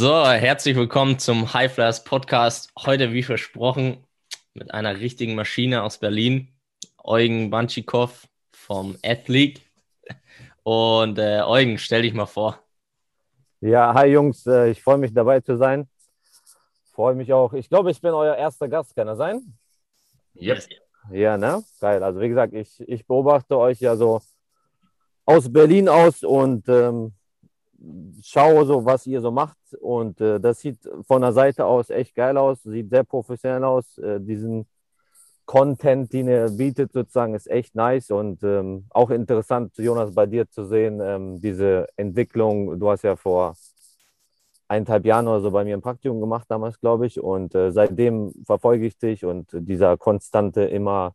So, herzlich willkommen zum High Flyers Podcast. Heute, wie versprochen, mit einer richtigen Maschine aus Berlin, Eugen Banschikow vom Athlete. Und äh, Eugen, stell dich mal vor. Ja, hi Jungs, äh, ich freue mich dabei zu sein. Freue mich auch. Ich glaube, ich bin euer erster Gast, kann er sein? Yes. Ja, ne? Geil. Also wie gesagt, ich, ich beobachte euch ja so aus Berlin aus und ähm, schaue so, was ihr so macht. Und äh, das sieht von der Seite aus echt geil aus, sieht sehr professionell aus. Äh, diesen Content, den ihr bietet, sozusagen, ist echt nice und ähm, auch interessant, Jonas, bei dir zu sehen, ähm, diese Entwicklung. Du hast ja vor eineinhalb Jahren oder so bei mir ein Praktikum gemacht, damals, glaube ich. Und äh, seitdem verfolge ich dich und dieser konstante immer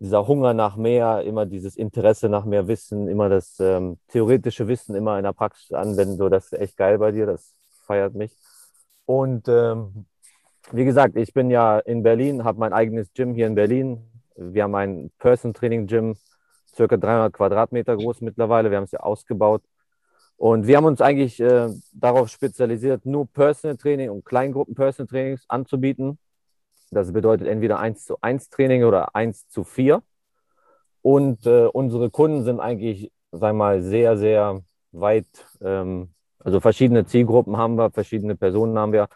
dieser Hunger nach mehr, immer dieses Interesse nach mehr Wissen, immer das ähm, theoretische Wissen immer in der Praxis anwenden, so das ist echt geil bei dir, das feiert mich. Und ähm, wie gesagt, ich bin ja in Berlin, habe mein eigenes Gym hier in Berlin. Wir haben ein Person Training Gym, circa 300 Quadratmeter groß mittlerweile. Wir haben es ja ausgebaut. Und wir haben uns eigentlich äh, darauf spezialisiert, nur Personal Training und Kleingruppen Personal Trainings anzubieten. Das bedeutet entweder 1 zu 1 Training oder 1 zu 4. Und äh, unsere Kunden sind eigentlich, sagen wir mal, sehr, sehr weit, ähm, also verschiedene Zielgruppen haben wir, verschiedene Personen haben wir.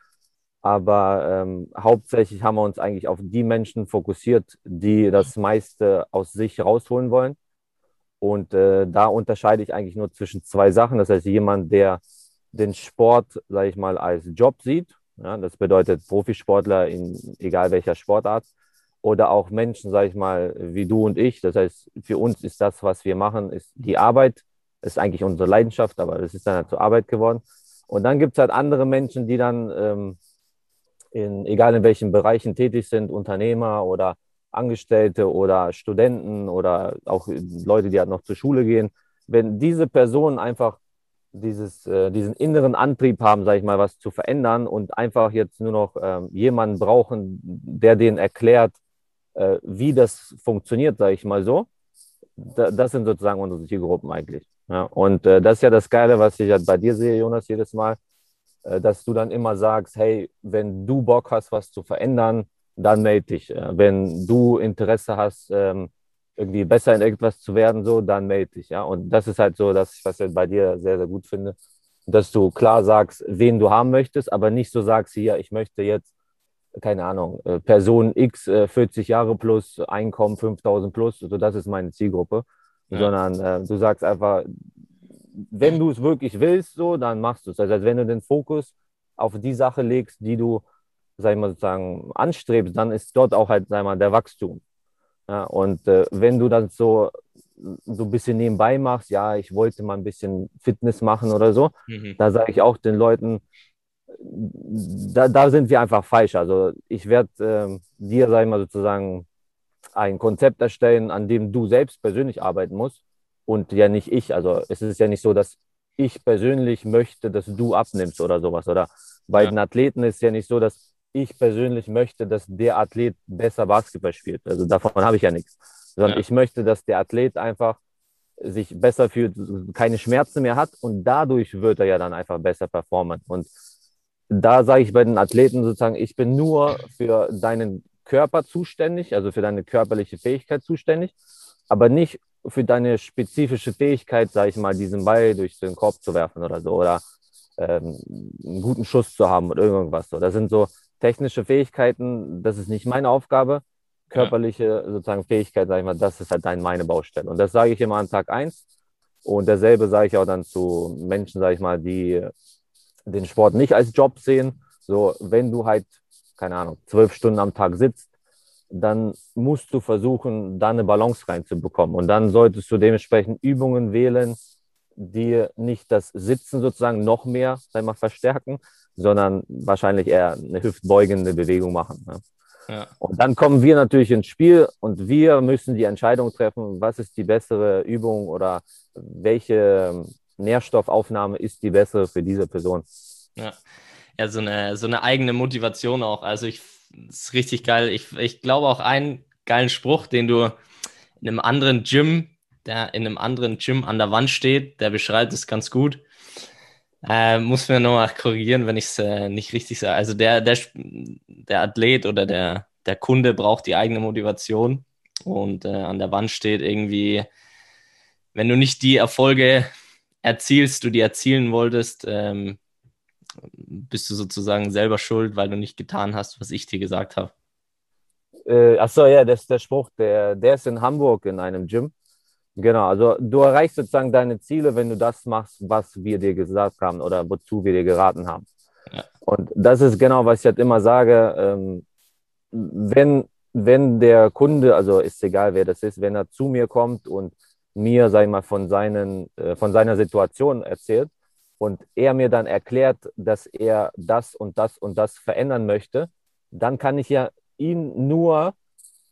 Aber ähm, hauptsächlich haben wir uns eigentlich auf die Menschen fokussiert, die das meiste aus sich rausholen wollen. Und äh, da unterscheide ich eigentlich nur zwischen zwei Sachen. Das heißt, jemand, der den Sport, sage ich mal, als Job sieht ja, das bedeutet Profisportler in egal welcher Sportart oder auch Menschen, sage ich mal, wie du und ich. Das heißt, für uns ist das, was wir machen, ist die Arbeit. Ist eigentlich unsere Leidenschaft, aber das ist dann halt zur Arbeit geworden. Und dann gibt es halt andere Menschen, die dann, ähm, in, egal in welchen Bereichen tätig sind, Unternehmer oder Angestellte oder Studenten oder auch Leute, die halt noch zur Schule gehen. Wenn diese Personen einfach dieses, äh, diesen inneren Antrieb haben, sage ich mal, was zu verändern und einfach jetzt nur noch äh, jemanden brauchen, der denen erklärt, äh, wie das funktioniert, sage ich mal so. Da, das sind sozusagen unsere Zielgruppen eigentlich. Ja, und äh, das ist ja das Geile, was ich halt bei dir sehe, Jonas, jedes Mal, äh, dass du dann immer sagst, hey, wenn du Bock hast, was zu verändern, dann melde dich. Äh, wenn du Interesse hast, ähm, irgendwie besser in irgendwas zu werden, so, dann melde dich, ja. Und das ist halt so, dass was ich bei dir sehr, sehr gut finde, dass du klar sagst, wen du haben möchtest, aber nicht so sagst, hier, ich möchte jetzt, keine Ahnung, äh, Person X, 40 äh, Jahre plus, Einkommen 5000 plus, so, das ist meine Zielgruppe, ja. sondern äh, du sagst einfach, wenn du es wirklich willst, so, dann machst du es. Heißt, wenn du den Fokus auf die Sache legst, die du, sag ich mal, sozusagen anstrebst, dann ist dort auch halt, sag ich mal, der Wachstum. Ja, und äh, wenn du dann so, so ein bisschen nebenbei machst, ja, ich wollte mal ein bisschen Fitness machen oder so, mhm. da sage ich auch den Leuten, da, da sind wir einfach falsch. Also ich werde äh, dir, sag ich mal, sozusagen ein Konzept erstellen, an dem du selbst persönlich arbeiten musst und ja nicht ich. Also es ist ja nicht so, dass ich persönlich möchte, dass du abnimmst oder sowas. Oder bei ja. den Athleten ist es ja nicht so, dass ich persönlich möchte, dass der Athlet besser Basketball spielt. Also davon habe ich ja nichts. Sondern ja. ich möchte, dass der Athlet einfach sich besser fühlt, keine Schmerzen mehr hat und dadurch wird er ja dann einfach besser performen. Und da sage ich bei den Athleten sozusagen, ich bin nur für deinen Körper zuständig, also für deine körperliche Fähigkeit zuständig, aber nicht für deine spezifische Fähigkeit, sage ich mal, diesen Ball durch den Korb zu werfen oder so oder ähm, einen guten Schuss zu haben oder irgendwas. So. Das sind so technische Fähigkeiten, das ist nicht meine Aufgabe. Körperliche ja. sozusagen Fähigkeit, sage ich mal, das ist halt dann meine Baustelle. Und das sage ich immer an Tag eins. Und dasselbe sage ich auch dann zu Menschen, sage ich mal, die den Sport nicht als Job sehen. So, wenn du halt, keine Ahnung, zwölf Stunden am Tag sitzt, dann musst du versuchen, da eine Balance reinzubekommen. Und dann solltest du dementsprechend Übungen wählen, die nicht das Sitzen sozusagen noch mehr, sag ich mal, verstärken, sondern wahrscheinlich eher eine hüftbeugende Bewegung machen. Ne? Ja. Und dann kommen wir natürlich ins Spiel und wir müssen die Entscheidung treffen, was ist die bessere Übung oder welche Nährstoffaufnahme ist die bessere für diese Person. Ja, ja so, eine, so eine eigene Motivation auch. Also ich ist richtig geil. Ich, ich glaube auch einen geilen Spruch, den du in einem anderen Gym, der in einem anderen Gym an der Wand steht, der beschreibt es ganz gut Äh, muss mir nochmal korrigieren, wenn ich es äh, nicht richtig sage. Also der, der, der Athlet oder der, der Kunde braucht die eigene Motivation und äh, an der Wand steht irgendwie, wenn du nicht die Erfolge erzielst, du die erzielen wolltest, ähm, bist du sozusagen selber schuld, weil du nicht getan hast, was ich dir gesagt habe. Äh, achso, ja, das ist der Spruch, der, der ist in Hamburg in einem Gym. Genau, also du erreichst sozusagen deine Ziele, wenn du das machst, was wir dir gesagt haben oder wozu wir dir geraten haben. Ja. Und das ist genau, was ich halt immer sage. Ähm, wenn, wenn der Kunde, also ist egal, wer das ist, wenn er zu mir kommt und mir, sag ich mal, von, seinen, äh, von seiner Situation erzählt und er mir dann erklärt, dass er das und das und das verändern möchte, dann kann ich ja ihn nur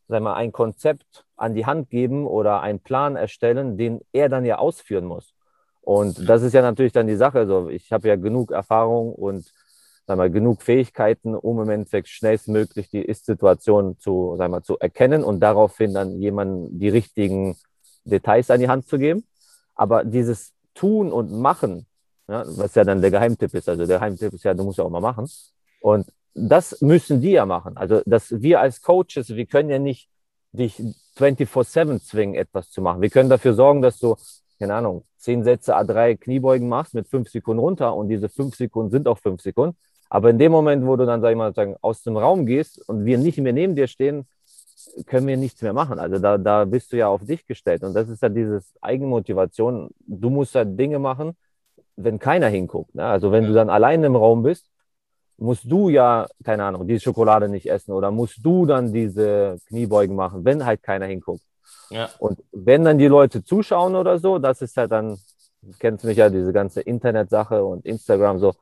sag mal, ein Konzept an die Hand geben oder einen Plan erstellen, den er dann ja ausführen muss. Und das ist ja natürlich dann die Sache. Also ich habe ja genug Erfahrung und sag mal, genug Fähigkeiten, um im Endeffekt schnellstmöglich die Ist-Situation zu, sag mal, zu erkennen und daraufhin dann jemandem die richtigen Details an die Hand zu geben. Aber dieses Tun und Machen, ja, was ja dann der Geheimtipp ist, also der Geheimtipp ist ja, du musst ja auch mal machen. Und das müssen die ja machen. Also, dass wir als Coaches, wir können ja nicht dich 24-7 zwingen, etwas zu machen. Wir können dafür sorgen, dass du, keine Ahnung, zehn Sätze A3 Kniebeugen machst mit fünf Sekunden runter und diese fünf Sekunden sind auch fünf Sekunden. Aber in dem Moment, wo du dann, sag ich mal, sagen, aus dem Raum gehst und wir nicht mehr neben dir stehen, können wir nichts mehr machen. Also da, da bist du ja auf dich gestellt. Und das ist ja dieses Eigenmotivation. Du musst ja Dinge machen, wenn keiner hinguckt. Ne? Also wenn du dann allein im Raum bist, musst du ja, keine Ahnung, diese Schokolade nicht essen oder musst du dann diese Kniebeugen machen, wenn halt keiner hinguckt. Ja. Und wenn dann die Leute zuschauen oder so, das ist halt dann, du kennst mich ja, diese ganze Internetsache und Instagram so.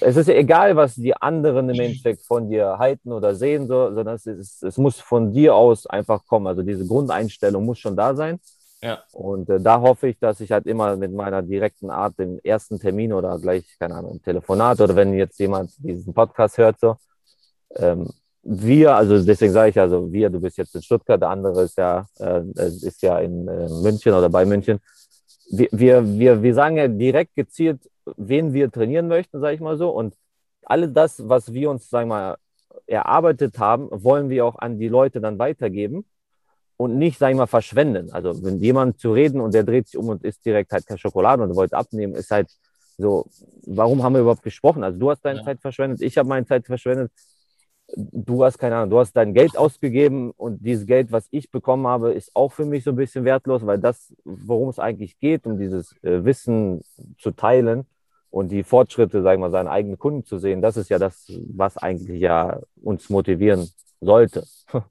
Es ist ja egal, was die anderen im Endeffekt von dir halten oder sehen, so, sondern es, ist, es muss von dir aus einfach kommen. Also diese Grundeinstellung muss schon da sein. Ja. Und äh, da hoffe ich, dass ich halt immer mit meiner direkten Art im ersten Termin oder gleich, keine Ahnung, Telefonat oder wenn jetzt jemand diesen Podcast hört, so, ähm, wir, also deswegen sage ich also wir, du bist jetzt in Stuttgart, der andere ist ja, äh, ist ja in äh, München oder bei München. Wir, wir, wir, wir sagen ja direkt gezielt, wen wir trainieren möchten, sage ich mal so. Und alles das, was wir uns, sagen wir mal, erarbeitet haben, wollen wir auch an die Leute dann weitergeben und nicht, sag ich mal, verschwenden. Also wenn jemand zu reden und der dreht sich um und isst direkt halt keine Schokolade und wollte abnehmen, ist halt so, warum haben wir überhaupt gesprochen? Also du hast deine ja. Zeit verschwendet, ich habe meine Zeit verschwendet. Du hast keine Ahnung, du hast dein Geld ausgegeben und dieses Geld, was ich bekommen habe, ist auch für mich so ein bisschen wertlos, weil das, worum es eigentlich geht, um dieses äh, Wissen zu teilen und die Fortschritte, sagen wir mal, seine eigenen Kunden zu sehen, das ist ja das, was eigentlich ja uns motivieren sollte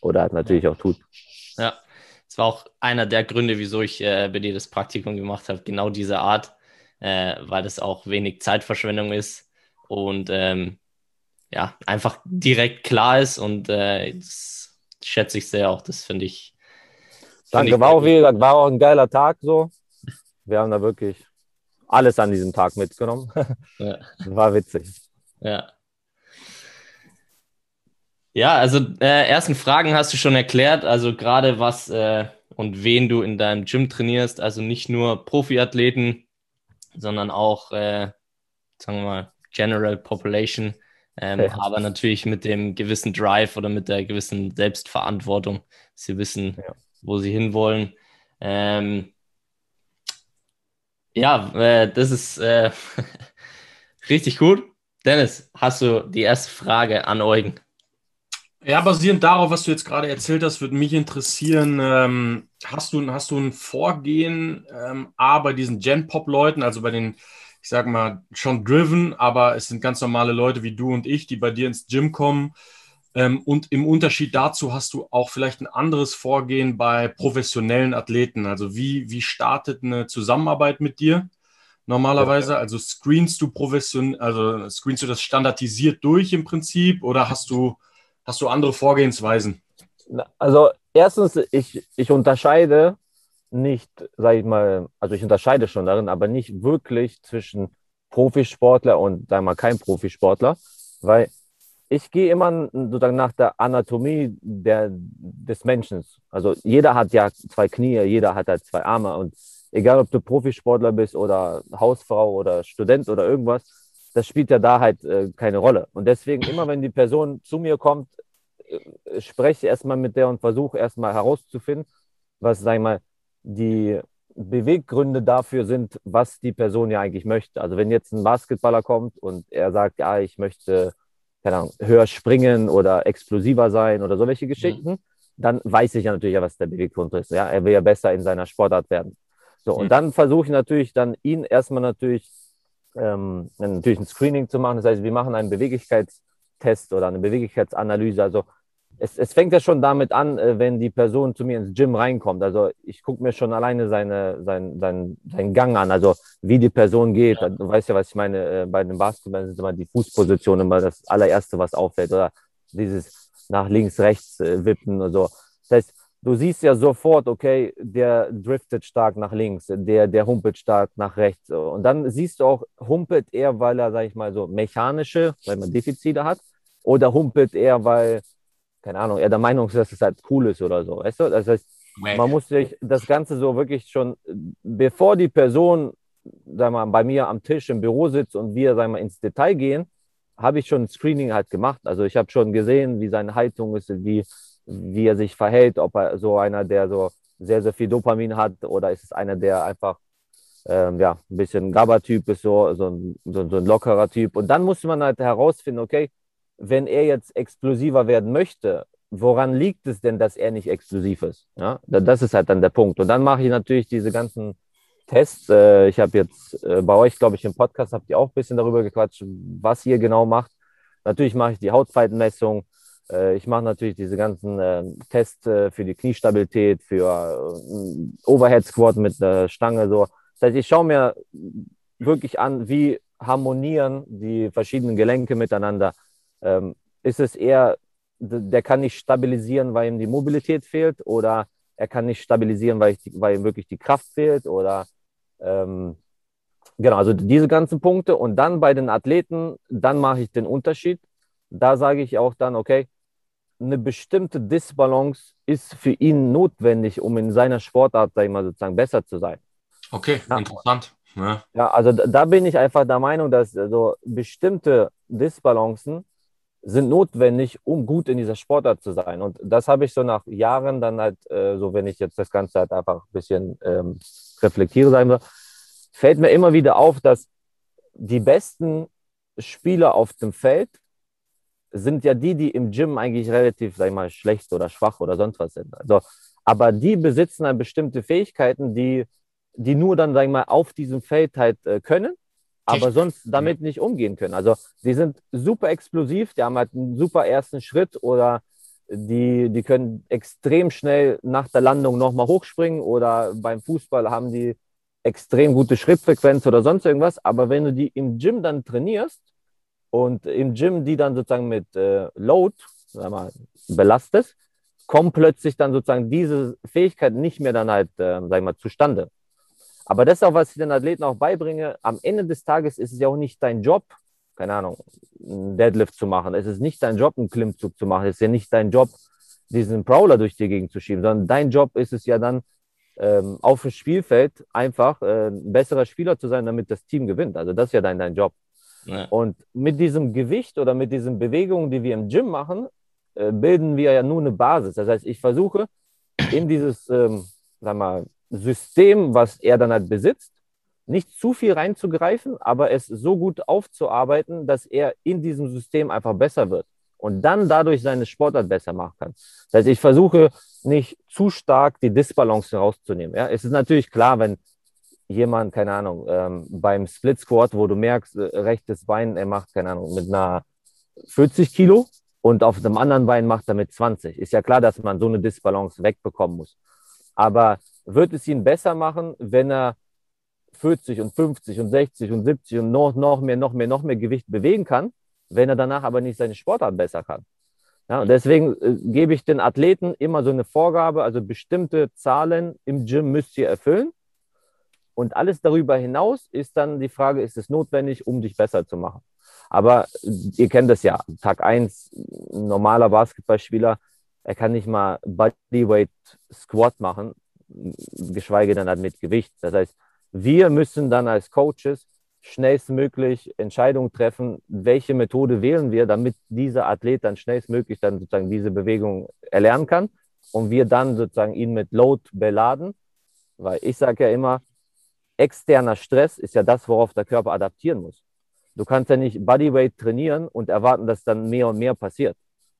oder halt natürlich auch tut. Ja, es war auch einer der Gründe, wieso ich äh, bei dir das Praktikum gemacht habe, genau diese Art, äh, weil das auch wenig Zeitverschwendung ist und ähm, ja, einfach direkt klar ist und äh, das schätze ich sehr auch, das finde ich. Danke, ich war auch, wie gesagt, war auch ein geiler Tag so. Wir haben da wirklich alles an diesem Tag mitgenommen. Ja. War witzig. Ja. Ja, also äh, ersten Fragen hast du schon erklärt, also gerade was äh, und wen du in deinem Gym trainierst, also nicht nur Profiathleten, sondern auch, äh, sagen wir mal, General Population, ähm, ja. aber natürlich mit dem gewissen Drive oder mit der gewissen Selbstverantwortung, dass sie wissen, ja. wo sie hinwollen. Ähm, ja, äh, das ist äh, richtig gut. Dennis, hast du die erste Frage an Eugen? Ja, basierend darauf, was du jetzt gerade erzählt hast, würde mich interessieren, ähm, hast, du, hast du ein Vorgehen, ähm, A, bei diesen Gen-Pop-Leuten, also bei den, ich sag mal, schon driven, aber es sind ganz normale Leute wie du und ich, die bei dir ins Gym kommen. Ähm, und im Unterschied dazu hast du auch vielleicht ein anderes Vorgehen bei professionellen Athleten. Also wie, wie startet eine Zusammenarbeit mit dir? normalerweise? Also screenst du professionell, also screenst du das standardisiert durch im Prinzip oder hast du Hast du andere Vorgehensweisen? Also erstens, ich, ich unterscheide nicht, sage ich mal, also ich unterscheide schon darin, aber nicht wirklich zwischen Profisportler und, wir mal, kein Profisportler, weil ich gehe immer sozusagen nach der Anatomie der, des Menschen. Also jeder hat ja zwei Knie, jeder hat halt zwei Arme und egal ob du Profisportler bist oder Hausfrau oder Student oder irgendwas, das spielt ja da halt äh, keine Rolle. Und deswegen immer, wenn die Person zu mir kommt, äh, spreche erstmal mit der und versuche erstmal herauszufinden, was, sag ich mal, die Beweggründe dafür sind, was die Person ja eigentlich möchte. Also wenn jetzt ein Basketballer kommt und er sagt, ja, ich möchte, keine Ahnung, höher springen oder explosiver sein oder so welche Geschichten, mhm. dann weiß ich ja natürlich, was der Beweggrund ist. Ja, er will ja besser in seiner Sportart werden. So, und mhm. dann versuche ich natürlich dann ihn erstmal natürlich, ähm, natürlich ein Screening zu machen. Das heißt, wir machen einen Beweglichkeitstest oder eine Beweglichkeitsanalyse. Also es, es fängt ja schon damit an, äh, wenn die Person zu mir ins Gym reinkommt. Also ich gucke mir schon alleine seine, sein, sein, seinen Gang an, also wie die Person geht. Ja. Du weißt ja, was ich meine, äh, bei den Basketball sind immer die Fußposition immer das allererste, was auffällt. Oder dieses nach links, rechts äh, wippen und so. Das heißt, du siehst ja sofort, okay, der driftet stark nach links, der, der humpelt stark nach rechts. Und dann siehst du auch, humpelt er, weil er, sag ich mal, so mechanische, weil man Defizite hat, oder humpelt er, weil keine Ahnung, er der Meinung ist, dass es halt cool ist oder so. Weißt du? Das heißt, man muss sich das Ganze so wirklich schon, bevor die Person, sag mal, bei mir am Tisch im Büro sitzt und wir, sag mal, ins Detail gehen, habe ich schon ein Screening halt gemacht. Also ich habe schon gesehen, wie seine Haltung ist, wie, wie er sich verhält, ob er so einer, der so sehr, sehr viel Dopamin hat oder ist es einer, der einfach ähm, ja, ein bisschen GABA-Typ ist, so, so, ein, so, so ein lockerer Typ. Und dann muss man halt herausfinden, okay, wenn er jetzt explosiver werden möchte, woran liegt es denn, dass er nicht explosiv ist? Ja, das ist halt dann der Punkt. Und dann mache ich natürlich diese ganzen Tests. Äh, ich habe jetzt äh, bei euch, glaube ich, im Podcast habt ihr auch ein bisschen darüber gequatscht, was ihr genau macht. Natürlich mache ich die Hautfaltenmessung. Äh, ich mache natürlich diese ganzen Tests für die Kniestabilität, für Overhead Squat mit der Stange. So. Das heißt, ich schaue mir wirklich an, wie harmonieren die verschiedenen Gelenke miteinander ähm, ist es eher, der kann nicht stabilisieren, weil ihm die Mobilität fehlt oder er kann nicht stabilisieren, weil, ich, weil ihm wirklich die Kraft fehlt oder ähm, genau, also diese ganzen Punkte und dann bei den Athleten, dann mache ich den Unterschied. Da sage ich auch dann, okay, eine bestimmte Disbalance ist für ihn notwendig, um in seiner Sportart, sag ich mal, sozusagen besser zu sein. Okay, ja. interessant. Ja. ja, also da bin ich einfach der Meinung, dass also bestimmte Disbalancen sind notwendig, um gut in dieser Sportart zu sein. Und das habe ich so nach Jahren dann halt, äh, so wenn ich jetzt das Ganze halt einfach ein bisschen ähm, reflektiere, sagen wir, fällt mir immer wieder auf, dass die besten Spieler auf dem Feld sind ja die, die im Gym eigentlich relativ, sag ich mal, schlecht oder schwach oder sonst was sind. Also, aber die besitzen dann bestimmte Fähigkeiten, die, die nur dann, sag ich mal, auf diesem Feld halt äh, können aber sonst damit nicht umgehen können. Also die sind super explosiv, die haben halt einen super ersten Schritt oder die, die können extrem schnell nach der Landung nochmal hochspringen oder beim Fußball haben die extrem gute Schrittfrequenz oder sonst irgendwas. Aber wenn du die im Gym dann trainierst und im Gym die dann sozusagen mit äh, Load mal, belastest, kommt plötzlich dann sozusagen diese Fähigkeit nicht mehr dann halt, äh, sag ich mal, zustande. Aber das ist auch, was ich den Athleten auch beibringe. Am Ende des Tages ist es ja auch nicht dein Job, keine Ahnung, einen Deadlift zu machen. Es ist nicht dein Job, einen Klimmzug zu machen. Es ist ja nicht dein Job, diesen Prowler durch die Gegend zu schieben, sondern dein Job ist es ja dann, ähm, auf dem Spielfeld einfach äh, ein besserer Spieler zu sein, damit das Team gewinnt. Also das ist ja dein, dein Job. Und mit diesem Gewicht oder mit diesen Bewegungen, die wir im Gym machen, äh, bilden wir ja nur eine Basis. Das heißt, ich versuche in dieses, ähm, mal, System, was er dann halt besitzt, nicht zu viel reinzugreifen, aber es so gut aufzuarbeiten, dass er in diesem System einfach besser wird und dann dadurch seine Sportart besser machen kann. Das heißt, ich versuche nicht zu stark die Disbalance rauszunehmen. Ja, es ist natürlich klar, wenn jemand, keine Ahnung, ähm, beim Split Squat, wo du merkst, äh, rechtes Bein, er macht, keine Ahnung, mit einer 40 Kilo und auf dem anderen Bein macht er mit 20. Ist ja klar, dass man so eine Disbalance wegbekommen muss. Aber wird es ihn besser machen, wenn er 40 und 50 und 60 und 70 und noch, noch mehr, noch mehr, noch mehr Gewicht bewegen kann, wenn er danach aber nicht seine Sportart besser kann. Ja, und deswegen äh, gebe ich den Athleten immer so eine Vorgabe, also bestimmte Zahlen im Gym müsst ihr erfüllen. Und alles darüber hinaus ist dann die Frage, ist es notwendig, um dich besser zu machen? Aber ihr kennt das ja. Tag 1, normaler Basketballspieler, er kann nicht mal Bodyweight Squat machen geschweige denn halt mit Gewicht. Das heißt, wir müssen dann als Coaches schnellstmöglich Entscheidungen treffen, welche Methode wählen wir, damit dieser Athlet dann schnellstmöglich dann sozusagen diese Bewegung erlernen kann und wir dann sozusagen ihn mit Load beladen, weil ich sage ja immer, externer Stress ist ja das, worauf der Körper adaptieren muss. Du kannst ja nicht Bodyweight trainieren und erwarten, dass dann mehr und mehr passiert.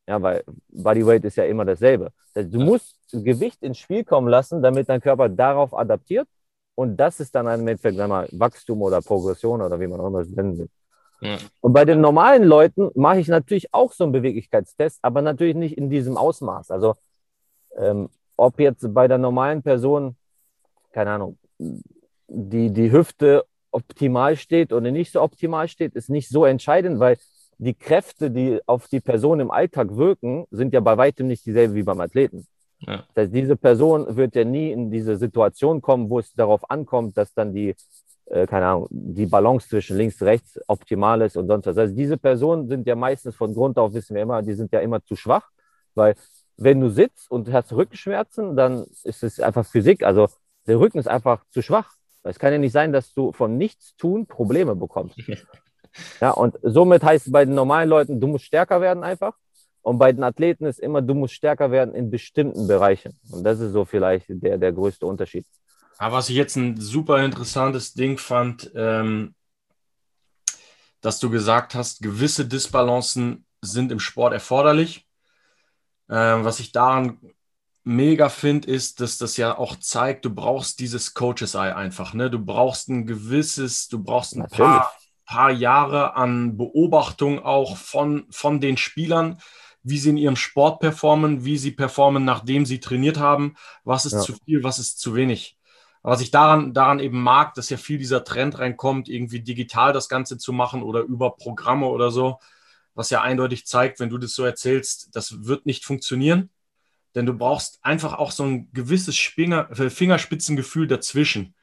Ja, weil Bodyweight ist ja immer dasselbe. du musst Gewicht ins Spiel kommen lassen, damit dein Körper darauf adaptiert. Und das ist dann ein Endeffekt, mal, Wachstum oder Progression oder wie man auch immer es nennen will. Ja. Und bei den normalen Leuten mache ich natürlich auch so einen Beweglichkeitstest, aber natürlich nicht in diesem Ausmaß. Also ähm, ob jetzt bei der normalen Person, keine Ahnung, die, die Hüfte optimal steht oder nicht so optimal steht, ist nicht so entscheidend, weil die Kräfte, die auf die Person im Alltag wirken, sind ja bei weitem nicht dieselben wie beim Athleten. Ja. Das heißt, diese Person wird ja nie in diese Situation kommen, wo es darauf ankommt, dass dann die, äh, keine Ahnung, die Balance zwischen links, rechts optimal ist und sonst was. Also diese Personen sind ja meistens von Grund auf, wissen wir immer, die sind ja immer zu schwach, weil wenn du sitzt und hast Rückenschmerzen, dann ist es einfach Physik. Also der Rücken ist einfach zu schwach. Es kann ja nicht sein, dass du von nichts tun Probleme bekommst. Ja, und somit heißt es bei den normalen Leuten, du musst stärker werden einfach. Und bei den Athleten ist immer, du musst stärker werden in bestimmten Bereichen. Und das ist so vielleicht der, der größte Unterschied. Aber was ich jetzt ein super interessantes Ding fand, ähm, dass du gesagt hast, gewisse Disbalancen sind im Sport erforderlich. Ähm, was ich daran mega finde, ist, dass das ja auch zeigt, du brauchst dieses Coaches Eye einfach. Ne? Du brauchst ein gewisses, du brauchst ein paar, paar Jahre an Beobachtung auch von, von den Spielern, wie sie in ihrem Sport performen, wie sie performen, nachdem sie trainiert haben, was ist ja. zu viel, was ist zu wenig. Was ich daran, daran eben mag, dass ja viel dieser Trend reinkommt, irgendwie digital das Ganze zu machen oder über Programme oder so, was ja eindeutig zeigt, wenn du das so erzählst, das wird nicht funktionieren denn du brauchst einfach auch so ein gewisses Finger, äh, Fingerspitzengefühl dazwischen,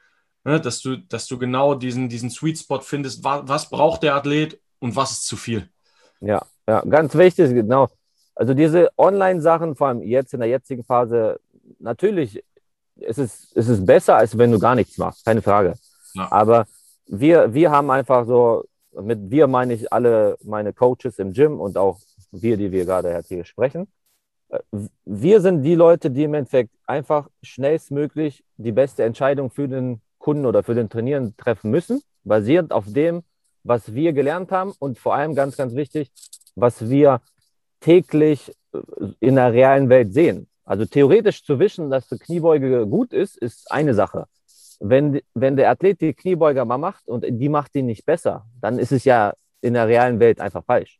ne? dass, du, dass du genau diesen, diesen Sweet Spot findest, was, was braucht der Athlet und was ist zu viel. Ja, ja, ganz wichtig, genau. Also diese Online-Sachen, vor allem jetzt in der jetzigen Phase, natürlich ist es, ist es besser, als wenn du gar nichts machst, keine Frage. Ja. Aber wir, wir haben einfach so, mit wir meine ich alle meine Coaches im Gym und auch wir, die wir gerade hier sprechen wir sind die Leute, die im Endeffekt einfach schnellstmöglich die beste Entscheidung für den Kunden oder für den Trainieren treffen müssen, basierend auf dem, was wir gelernt haben und vor allem ganz, ganz wichtig, was wir täglich äh, in der realen Welt sehen. Also theoretisch zu wissen, dass die Kniebeuge gut ist, ist eine Sache. Wenn, wenn der Athlet die Kniebeuger mal macht und die macht ihn nicht besser, dann ist es ja in der realen Welt einfach falsch.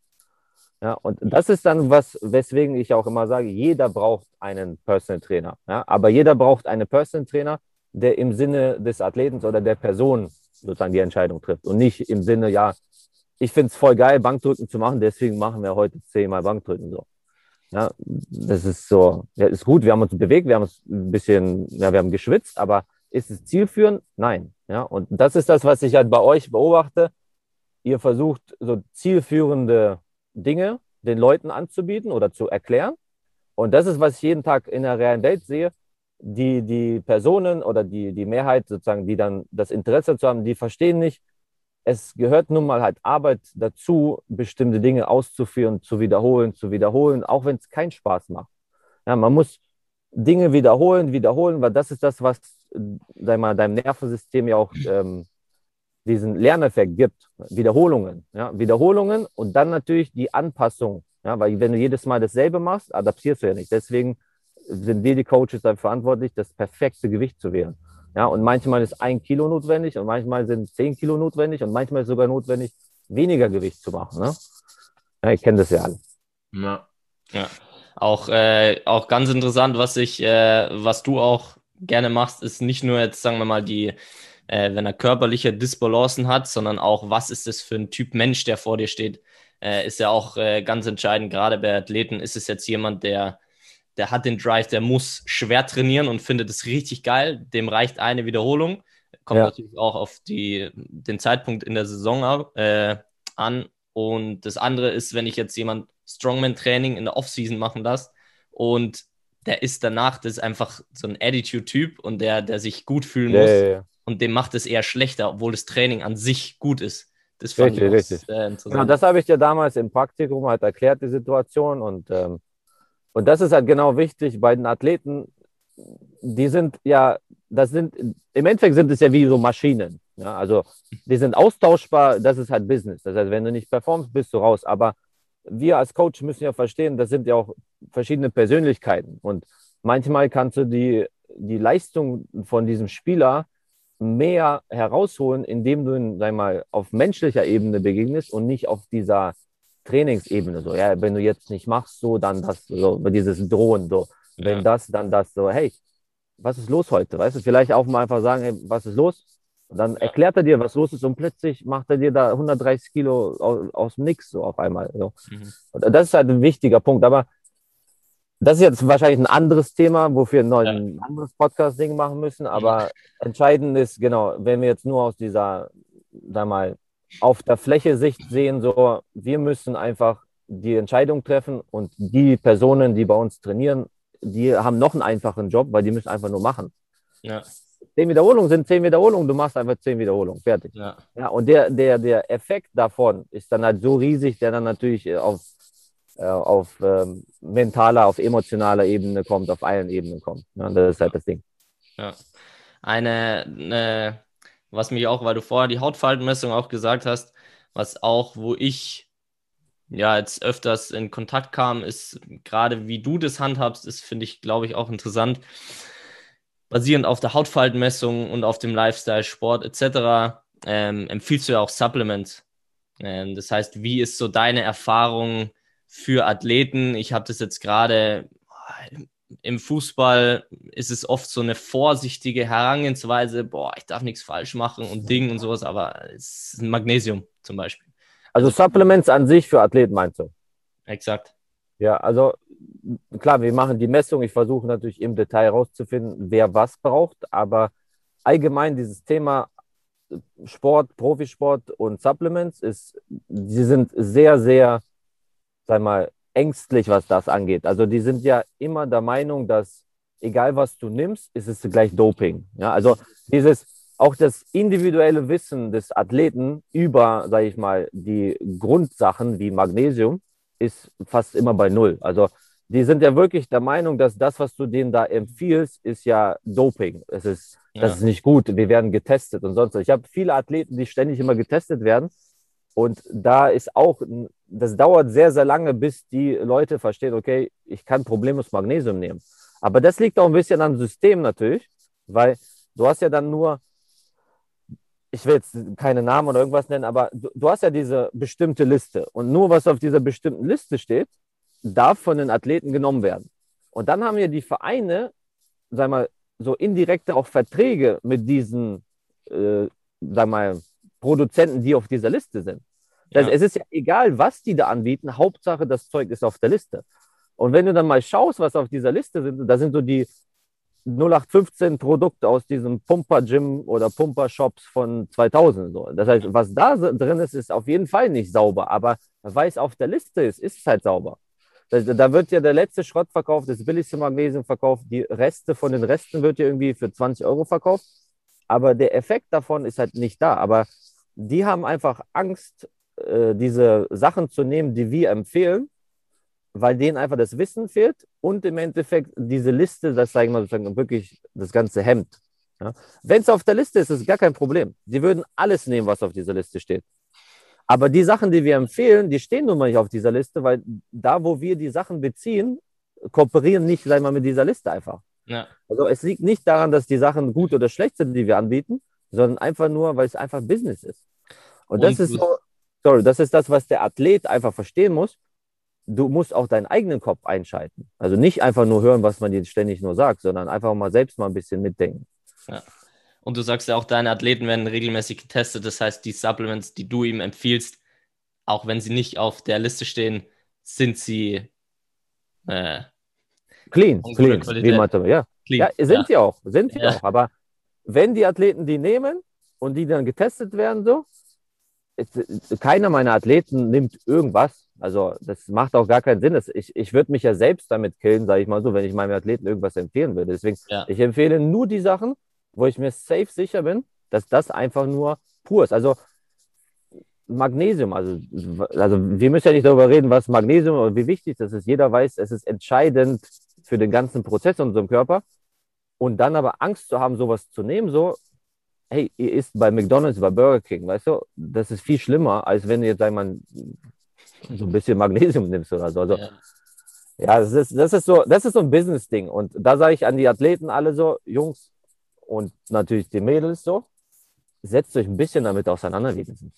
Ja, und das ist dann was, weswegen ich auch immer sage, jeder braucht einen Personal Trainer. Ja, aber jeder braucht einen Personal Trainer, der im Sinne des Athleten oder der Person sozusagen die Entscheidung trifft und nicht im Sinne, ja, ich finde es voll geil, Bankdrücken zu machen, deswegen machen wir heute zehnmal Bankdrücken so. Ja, das ist so, ja, ist gut, wir haben uns bewegt, wir haben uns ein bisschen, ja, wir haben geschwitzt, aber ist es zielführend? Nein. Ja, und das ist das, was ich halt bei euch beobachte. Ihr versucht so zielführende Dinge den Leuten anzubieten oder zu erklären. Und das ist, was ich jeden Tag in der realen Welt sehe. Die, die Personen oder die, die Mehrheit sozusagen, die dann das Interesse dazu haben, die verstehen nicht, es gehört nun mal halt Arbeit dazu, bestimmte Dinge auszuführen, zu wiederholen, zu wiederholen, auch wenn es keinen Spaß macht. Ja, man muss Dinge wiederholen, wiederholen, weil das ist das, was sag mal, deinem Nervensystem ja auch ähm, diesen Lerneffekt gibt, Wiederholungen, ja, Wiederholungen und dann natürlich die Anpassung, ja, weil wenn du jedes Mal dasselbe machst, adaptierst du ja nicht. Deswegen sind wir die Coaches dafür verantwortlich, das perfekte Gewicht zu wählen. Ja, und manchmal ist ein Kilo notwendig und manchmal sind zehn Kilo notwendig und manchmal ist sogar notwendig, weniger Gewicht zu machen. Ne? Ja, ich kenne das ja alle. Ja, ja. Auch, äh, auch ganz interessant, was ich, äh, was du auch gerne machst, ist nicht nur jetzt, sagen wir mal, die äh, wenn er körperliche Disbalancen hat, sondern auch, was ist das für ein Typ Mensch, der vor dir steht, äh, ist ja auch äh, ganz entscheidend. Gerade bei Athleten ist es jetzt jemand, der, der hat den Drive, der muss schwer trainieren und findet es richtig geil. Dem reicht eine Wiederholung. Kommt ja. natürlich auch auf die, den Zeitpunkt in der Saison äh, an. Und das andere ist, wenn ich jetzt jemand Strongman-Training in der Offseason machen lasse und der ist danach, das ist einfach so ein Attitude-Typ und der, der sich gut fühlen Ja, muss ja, ja. Und dem macht es eher schlechter, obwohl das Training an sich gut ist. Das fand Richtig, ich richtig. sehr Genau, interessant. das habe ich dir damals im Praktikum halt erklärt, die Situation. Und, ähm, und das ist halt genau wichtig bei den Athleten. Die sind ja, das sind, im Endeffekt sind es ja wie so Maschinen. Ja, also die sind austauschbar, das ist halt Business. Das heißt, wenn du nicht performst, bist du raus. Aber wir als Coach müssen ja verstehen, das sind ja auch verschiedene Persönlichkeiten. Und manchmal kannst du die, die Leistung von diesem Spieler mehr herausholen, indem du ihn, sag mal, auf menschlicher Ebene begegnest und nicht auf dieser Trainingsebene. So, ja, wenn du jetzt nicht machst, so, dann das, so, dieses Drohen, so, wenn Ja. das, dann das, so, hey, was ist los heute? Weißt du, vielleicht auch mal einfach sagen, hey, was ist los? Und dann erklärt er dir, was los ist und plötzlich macht er dir da 130 Kilo aus, aus dem Nix so auf einmal. So. Mhm. Das ist halt ein wichtiger Punkt. Aber das ist jetzt wahrscheinlich ein anderes Thema, wofür wir noch ein anderes Podcast-Ding machen müssen. Aber entscheidend ist, genau, wenn wir jetzt nur aus dieser, sag mal, auf der Fläche Sicht sehen, so, wir müssen einfach die Entscheidung treffen und die Personen, die bei uns trainieren, die haben noch einen einfachen Job, weil die müssen einfach nur machen. Ja, Zehn Wiederholungen sind zehn Wiederholungen, du machst einfach zehn Wiederholungen, fertig. ja, Ja, und der, der, der Effekt davon ist dann halt so riesig, der dann natürlich äh, auf, auf ähm, mentaler, auf emotionaler Ebene kommt, auf allen Ebenen kommt. Ja, das ist halt das Ding. ja. Eine, eine, was mich auch, weil du vorher die Hautfaltenmessung auch gesagt hast, was auch, wo ich ja jetzt öfters in Kontakt kam, ist gerade wie du das handhabst, ist, finde ich, glaube ich, auch interessant. Basierend auf der Hautfaltenmessung und auf dem Lifestyle, Sport etc. Ähm, empfiehlst du ja auch Supplements. Ähm, das heißt, wie ist so deine Erfahrung für Athleten? Ich habe das jetzt gerade im Fußball ist es oft so eine vorsichtige Herangehensweise, boah, ich darf nichts falsch machen und Ding und sowas, aber es ist ein Magnesium zum Beispiel. Also Supplements an sich für Athleten meinst du? Exakt. Ja, also klar, wir machen die Messung. Ich versuche natürlich im Detail herauszufinden, wer was braucht, aber allgemein dieses Thema Sport, Profisport und Supplements ist, sie sind sehr, sehr, sag mal, ängstlich, was das angeht. Also die sind ja immer der Meinung, dass egal was du nimmst, ist es gleich Doping. Ja, also dieses auch das individuelle Wissen des Athleten über, sage ich mal, die Grundsachen wie Magnesium ist fast immer bei Null. Also die sind ja wirklich der Meinung, dass das, was du denen da empfiehlst, ist ja Doping. Es ist, das Ja. ist nicht gut. Wir werden getestet und sonst was. Ich habe viele Athleten, die ständig immer getestet werden. Und da ist auch, das dauert sehr, sehr lange, bis die Leute verstehen, okay, ich kann problemlos Magnesium nehmen. Aber das liegt auch ein bisschen am System natürlich, weil du hast ja dann nur, ich will jetzt keine Namen oder irgendwas nennen, aber du, du hast ja diese bestimmte Liste. Und nur was auf dieser bestimmten Liste steht, darf von den Athleten genommen werden. Und dann haben ja die Vereine, sag mal, so indirekte auch Verträge mit diesen, äh, sag mal, Produzenten, die auf dieser Liste sind. Das, Ja. Es ist ja egal, was die da anbieten, Hauptsache das Zeug ist auf der Liste. Und wenn du dann mal schaust, was auf dieser Liste sind, da sind so die 0815 Produkte aus diesem Pumper-Gym oder Pumper-Shops von 2000. So. Das heißt, was da drin ist, ist auf jeden Fall nicht sauber. Aber weil es auf der Liste ist, ist es halt sauber. Da, da wird ja der letzte Schrott verkauft, das billigste Magnesium verkauft, die Reste von den Resten wird ja irgendwie für 20 Euro verkauft. Aber der Effekt davon ist halt nicht da. Aber die haben einfach Angst, äh, diese Sachen zu nehmen, die wir empfehlen, weil denen einfach das Wissen fehlt und im Endeffekt diese Liste, das sagen wir sozusagen wirklich das ganze Hemd. Ja? Wenn es auf der Liste ist, ist es gar kein Problem. Die würden alles nehmen, was auf dieser Liste steht. Aber die Sachen, die wir empfehlen, die stehen nun mal nicht auf dieser Liste, weil da, wo wir die Sachen beziehen, kooperieren nicht, sagen wir mal, mit dieser Liste einfach. Ja, Also es liegt nicht daran, dass die Sachen gut oder schlecht sind, die wir anbieten, sondern einfach nur, weil es einfach Business ist. Und, das Und ist du- so, sorry, das ist das, was der Athlet einfach verstehen muss. Du musst auch deinen eigenen Kopf einschalten. Also nicht einfach nur hören, was man dir ständig nur sagt, sondern einfach mal selbst mal ein bisschen mitdenken. Und du sagst ja auch, deine Athleten werden regelmäßig getestet. Das heißt, die Supplements, die du ihm empfiehlst, auch wenn sie nicht auf der Liste stehen, sind sie äh, Clean, clean, Qualität. wie man ja. clean. Ja, sind sie auch, sind sie Ja. auch. Aber wenn die Athleten die nehmen und die dann getestet werden, so, keiner meiner Athleten nimmt irgendwas. Also das macht auch gar keinen Sinn. Ich ich würde mich ja selbst damit killen, sage ich mal so, wenn ich meinem Athleten irgendwas empfehlen würde. Deswegen, ja. ich empfehle nur die Sachen, wo ich mir safe sicher bin, dass das einfach nur pur ist. Also Magnesium, also, also wir müssen ja nicht darüber reden, was Magnesium und wie wichtig das ist. Jeder weiß, es ist entscheidend für den ganzen Prozess in unserem Körper. Und dann aber Angst zu haben, sowas zu nehmen, so, hey, ihr isst bei McDonalds, bei Burger King, weißt du, das ist viel schlimmer, als wenn du jetzt einmal so ein bisschen Magnesium nimmst oder so. Also, ja. ja, das ist, das ist so, das ist so ein Business-Ding. Und da sage ich an die Athleten alle so, Jungs und natürlich die Mädels so, setzt euch ein bisschen damit auseinander wenigstens.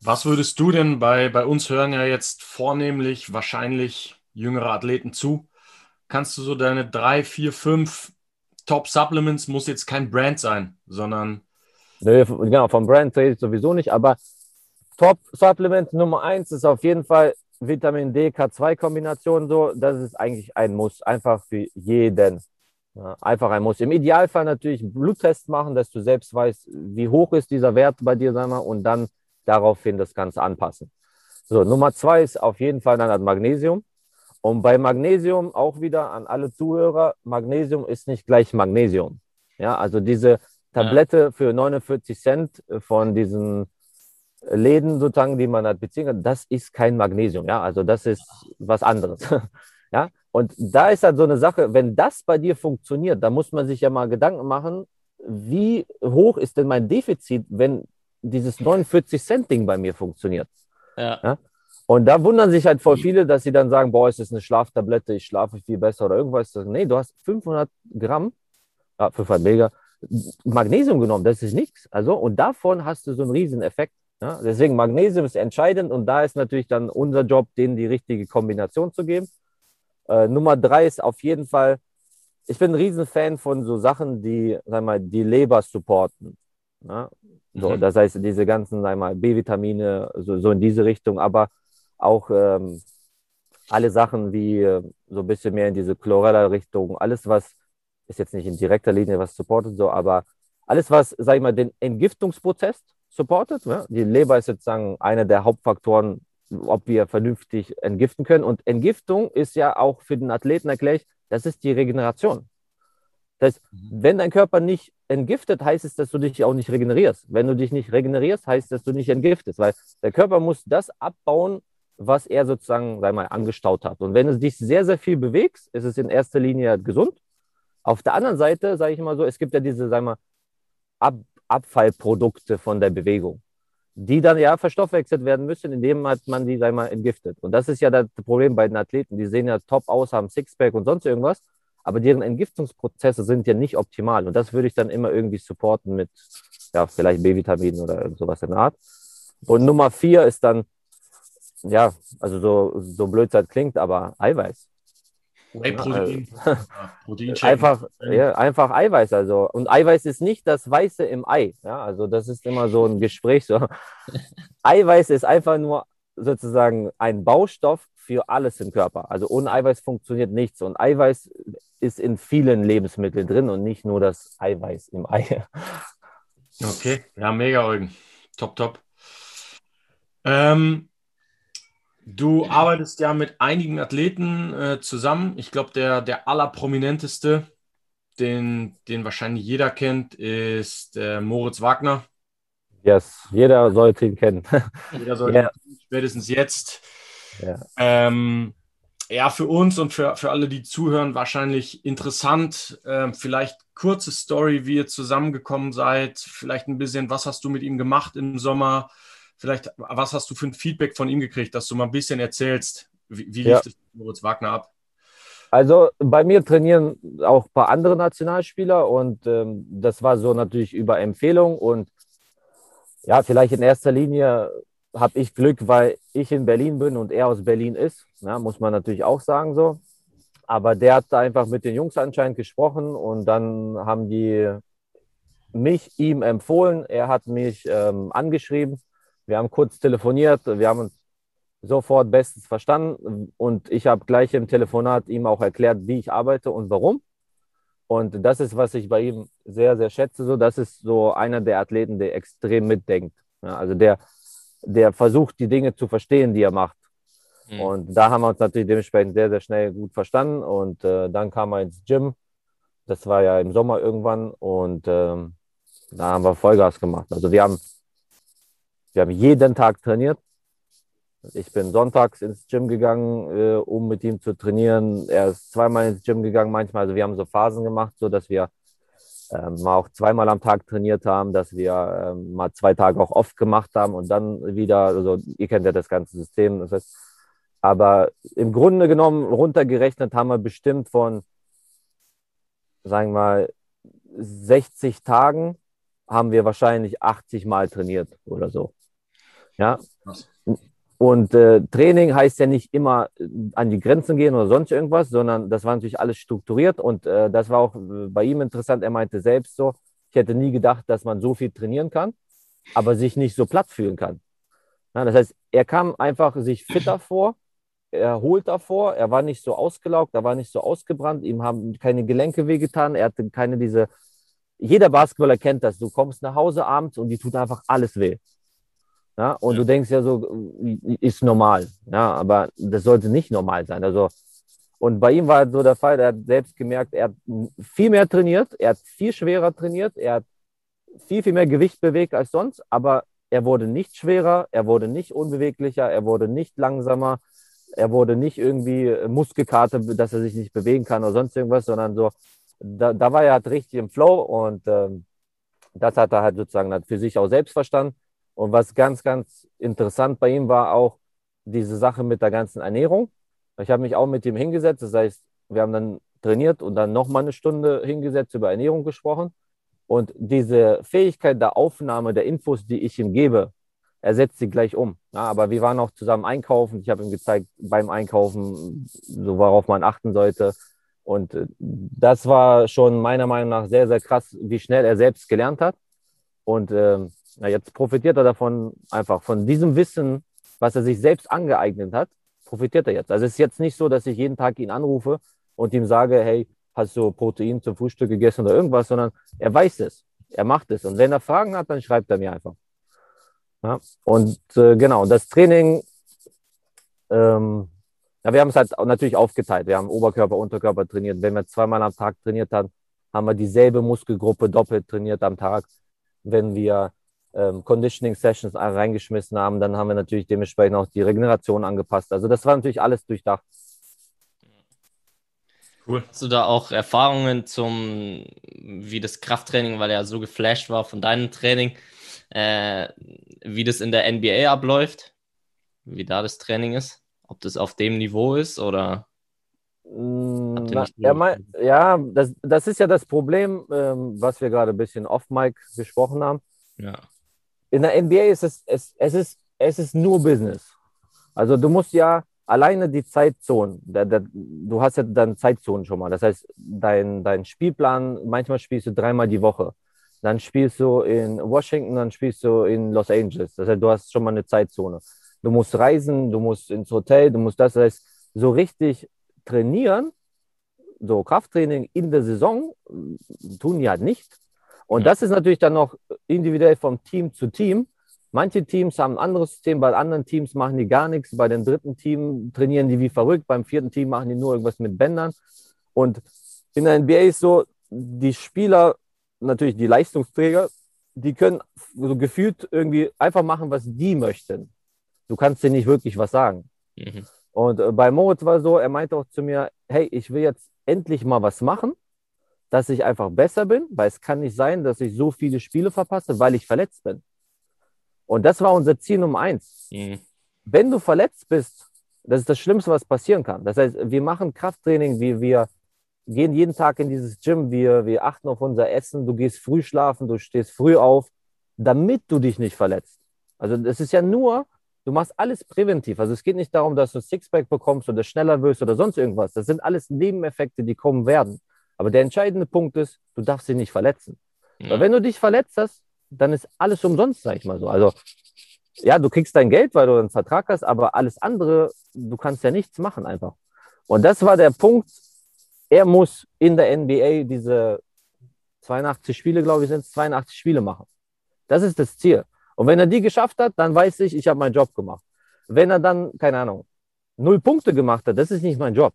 Was würdest du denn bei, bei uns hören ja jetzt vornehmlich wahrscheinlich jüngere Athleten zu? Kannst du so deine drei, vier, fünf Top Supplements, muss jetzt kein Brand sein, sondern. Nö, genau, vom Brand ich sowieso nicht, aber Top Supplement Nummer eins ist auf jeden Fall Vitamin D, K2-Kombination so. Das ist eigentlich ein Muss, einfach für jeden. Ja, einfach ein Muss. Im Idealfall natürlich Bluttest machen, dass du selbst weißt, wie hoch ist dieser Wert bei dir, sag mal, und dann daraufhin das Ganze anpassen. So, Nummer zwei ist auf jeden Fall dann das Magnesium. Und bei Magnesium auch wieder an alle Zuhörer, Magnesium ist nicht gleich Magnesium. Ja, also diese Tablette ja. für 49 Cent von diesen Läden sozusagen, die man hat beziehen kann, das ist kein Magnesium. Ja, also das ist was anderes. ja, und da ist halt so eine Sache, wenn das bei dir funktioniert, da muss man sich ja mal Gedanken machen, wie hoch ist denn mein Defizit, wenn dieses 49 Cent Ding bei mir funktioniert? Ja. ja? Und da wundern sich halt voll viele, dass sie dann sagen, boah, ist das eine Schlaftablette, ich schlafe viel besser oder irgendwas. Nee, du hast 500 Gramm, ja, 500 Mega Magnesium genommen, das ist nichts. Also, und davon hast du so einen riesen Effekt. Ja? Deswegen Magnesium ist entscheidend und da ist natürlich dann unser Job, denen die richtige Kombination zu geben. Äh, Nummer drei ist auf jeden Fall, ich bin ein Riesenfan von so Sachen, die, sag mal, die Leber supporten. Ja? So, mhm. Das heißt, diese ganzen, sag mal, B-Vitamine, so, so in diese Richtung, aber auch ähm, alle Sachen wie äh, so ein bisschen mehr in diese Chlorella-Richtung, alles, was ist jetzt nicht in direkter Linie was supportet, so, aber alles, was, sag ich mal, den Entgiftungsprozess supportet. Ja? Die Leber ist sozusagen einer der Hauptfaktoren, ob wir vernünftig entgiften können. Und Entgiftung ist ja auch für den Athleten erklärt, das ist die Regeneration. Das heißt, mhm. wenn dein Körper nicht entgiftet, heißt es, dass du dich auch nicht regenerierst. Wenn du dich nicht regenerierst, heißt es, dass du nicht entgiftest, weil der Körper muss das abbauen, was er sozusagen, sag mal, angestaut hat. Und wenn du dich sehr, sehr viel bewegst, ist es in erster Linie gesund. Auf der anderen Seite, sage ich immer so, es gibt ja diese, sag mal, Ab Abfallprodukte von der Bewegung, die dann ja verstoffwechselt werden müssen, indem man die, sag mal, entgiftet. Und das ist ja das Problem bei den Athleten. Die sehen ja top aus, haben Sixpack und sonst irgendwas, aber deren Entgiftungsprozesse sind ja nicht optimal. Und das würde ich dann immer irgendwie supporten mit, ja, vielleicht B-Vitaminen oder sowas in der Art. Und Nummer vier ist dann ja, also so, so blöd halt klingt, aber Eiweiß. Whey-Protein. Protein einfach, ja, einfach Eiweiß. Also. Und Eiweiß ist nicht das Weiße im Ei. Ja, also das ist immer so ein Gespräch. So. Eiweiß ist einfach nur sozusagen ein Baustoff für alles im Körper. Also ohne Eiweiß funktioniert nichts. Und Eiweiß ist in vielen Lebensmitteln drin und nicht nur das Eiweiß im Ei. Okay, ja, mega, Eugen. Top, top. Ähm, Du arbeitest ja mit einigen Athleten äh, zusammen. Ich glaube, der, der allerprominenteste, den, den wahrscheinlich jeder kennt, ist äh, Moritz Wagner. Yes, jeder sollte ihn kennen. Jeder sollte yeah. ihn spätestens jetzt. Yeah. Ähm, ja, für uns und für, für alle, die zuhören, wahrscheinlich interessant. Ähm, vielleicht kurze Story, wie ihr zusammengekommen seid. Vielleicht ein bisschen, was hast du mit ihm gemacht im Sommer? Vielleicht, was hast du für ein Feedback von ihm gekriegt, dass du mal ein bisschen erzählst, wie, wie lief es Moritz Wagner ab? Also bei mir trainieren auch ein paar andere Nationalspieler und ähm, das war so natürlich über Empfehlung und ja, vielleicht in erster Linie habe ich Glück, weil ich in Berlin bin und er aus Berlin ist, ja, muss man natürlich auch sagen so. Aber der hat einfach mit den Jungs anscheinend gesprochen und dann haben die mich ihm empfohlen. Er hat mich ähm, angeschrieben wir haben kurz telefoniert, wir haben uns sofort bestens verstanden und ich habe gleich im Telefonat ihm auch erklärt, wie ich arbeite und warum. Und das ist, was ich bei ihm sehr, sehr schätze. So, das ist so einer der Athleten, der extrem mitdenkt. Ja, also der, der versucht, die Dinge zu verstehen, die er macht. Mhm. Und da haben wir uns natürlich dementsprechend sehr, sehr schnell gut verstanden. Und äh, dann kam er ins Gym. Das war ja im Sommer irgendwann. Und ähm, da haben wir Vollgas gemacht. Also wir haben, wir haben jeden Tag trainiert. Ich bin sonntags ins Gym gegangen, äh, um mit ihm zu trainieren. Er ist zweimal ins Gym gegangen manchmal. Also wir haben so Phasen gemacht, so dass wir ähm, auch zweimal am Tag trainiert haben, dass wir ähm, mal zwei Tage auch oft gemacht haben und dann wieder, also ihr kennt ja das ganze System. Das heißt, aber im Grunde genommen runtergerechnet haben wir bestimmt von, sagen wir mal, 60 Tagen haben wir wahrscheinlich 80 Mal trainiert oder so. Ja. Und äh, Training heißt ja nicht immer äh, an die Grenzen gehen oder sonst irgendwas, sondern das war natürlich alles strukturiert und äh, das war auch äh, bei ihm interessant. Er meinte selbst so, ich hätte nie gedacht, dass man so viel trainieren kann, aber sich nicht so platt fühlen kann. Ja, das heißt, er kam einfach sich fitter vor, erholter vor, er war nicht so ausgelaugt, er war nicht so ausgebrannt, ihm haben keine Gelenke wehgetan, er hatte keine diese jeder Basketballer kennt das. Du kommst nach Hause abends und die tut einfach alles weh. Ja, und ja. du denkst ja so, ist normal. Ja, aber das sollte nicht normal sein. Also, und bei ihm war halt so der Fall, er hat selbst gemerkt, er hat viel mehr trainiert, er hat viel schwerer trainiert, er hat viel, viel mehr Gewicht bewegt als sonst, aber er wurde nicht schwerer, er wurde nicht unbeweglicher, er wurde nicht langsamer, er wurde nicht irgendwie Muskelkarte, dass er sich nicht bewegen kann oder sonst irgendwas, sondern so, da, da war er halt richtig im Flow und ähm, das hat er halt sozusagen für sich auch selbst verstanden. Und was ganz, ganz interessant bei ihm war auch diese Sache mit der ganzen Ernährung. Ich habe mich auch mit ihm hingesetzt, das heißt, wir haben dann trainiert und dann nochmal eine Stunde hingesetzt, über Ernährung gesprochen. Und diese Fähigkeit der Aufnahme der Infos, die ich ihm gebe, er setzt sie gleich um. Ja, aber wir waren auch zusammen einkaufen. Ich habe ihm gezeigt beim Einkaufen, so worauf man achten sollte. Und äh, das war schon meiner Meinung nach sehr, sehr krass, wie schnell er selbst gelernt hat. Und äh, na, jetzt profitiert er davon einfach, von diesem Wissen, was er sich selbst angeeignet hat, profitiert er jetzt. Also es ist jetzt nicht so, dass ich jeden Tag ihn anrufe und ihm sage, hey, hast du Protein zum Frühstück gegessen oder irgendwas, sondern er weiß es, er macht es. Und wenn er Fragen hat, dann schreibt er mir einfach. Ja? Und äh, genau, das Training ähm, ja, wir haben es halt natürlich aufgeteilt. Wir haben Oberkörper, Unterkörper trainiert. Wenn wir zweimal am Tag trainiert haben, haben wir dieselbe Muskelgruppe doppelt trainiert am Tag. Wenn wir ähm, Conditioning Sessions reingeschmissen haben, dann haben wir natürlich dementsprechend auch die Regeneration angepasst. Also das war natürlich alles durchdacht. Cool. Hast du da auch Erfahrungen zum, wie das Krafttraining, weil er so geflasht war von deinem Training, äh, wie das in der NBA abläuft? Wie da das Training ist? ob das auf dem Niveau ist oder. Mm, na, ja, mein, ja das, das ist ja das Problem, ähm, was wir gerade ein bisschen off-Mic besprochen haben. Ja. In der NBA ist es, es, es, ist, es ist nur Business. Also du musst ja alleine die Zeitzonen, da, da, du hast ja dann Zeitzonen schon mal. Das heißt, dein, dein Spielplan, manchmal spielst du dreimal die Woche. Dann spielst du in Washington, dann spielst du in Los Angeles. Das heißt, du hast schon mal eine Zeitzone du musst reisen, du musst ins Hotel, du musst das, das heißt, so richtig trainieren, so Krafttraining in der Saison tun die halt nicht. Und das ist natürlich dann noch individuell vom Team zu Team. Manche Teams haben ein anderes System, bei anderen Teams machen die gar nichts, bei dem dritten Team trainieren die wie verrückt, beim vierten Team machen die nur irgendwas mit Bändern. Und in der NBA ist so, die Spieler, natürlich die Leistungsträger, die können so gefühlt irgendwie einfach machen, was die möchten du kannst dir nicht wirklich was sagen. Mhm. Und äh, bei Moritz war so, er meinte auch zu mir, hey, ich will jetzt endlich mal was machen, dass ich einfach besser bin, weil es kann nicht sein, dass ich so viele Spiele verpasse, weil ich verletzt bin. Und das war unser Ziel Nummer eins. Mhm. Wenn du verletzt bist, das ist das Schlimmste, was passieren kann. Das heißt, wir machen Krafttraining, wir, wir gehen jeden Tag in dieses Gym, wir, wir achten auf unser Essen, du gehst früh schlafen, du stehst früh auf, damit du dich nicht verletzt. Also das ist ja nur, Du machst alles präventiv. Also es geht nicht darum, dass du Sixpack bekommst oder schneller wirst oder sonst irgendwas. Das sind alles Nebeneffekte, die kommen werden. Aber der entscheidende Punkt ist, du darfst dich nicht verletzen. Ja. Weil wenn du dich verletzt hast, dann ist alles umsonst, sag ich mal so. Also ja, du kriegst dein Geld, weil du einen Vertrag hast, aber alles andere, du kannst ja nichts machen einfach. Und das war der Punkt. Er muss in der NBA diese 82 Spiele, glaube ich, sind es 82 Spiele machen. Das ist das Ziel. Und wenn er die geschafft hat, dann weiß ich, ich habe meinen Job gemacht. Wenn er dann, keine Ahnung, null Punkte gemacht hat, das ist nicht mein Job.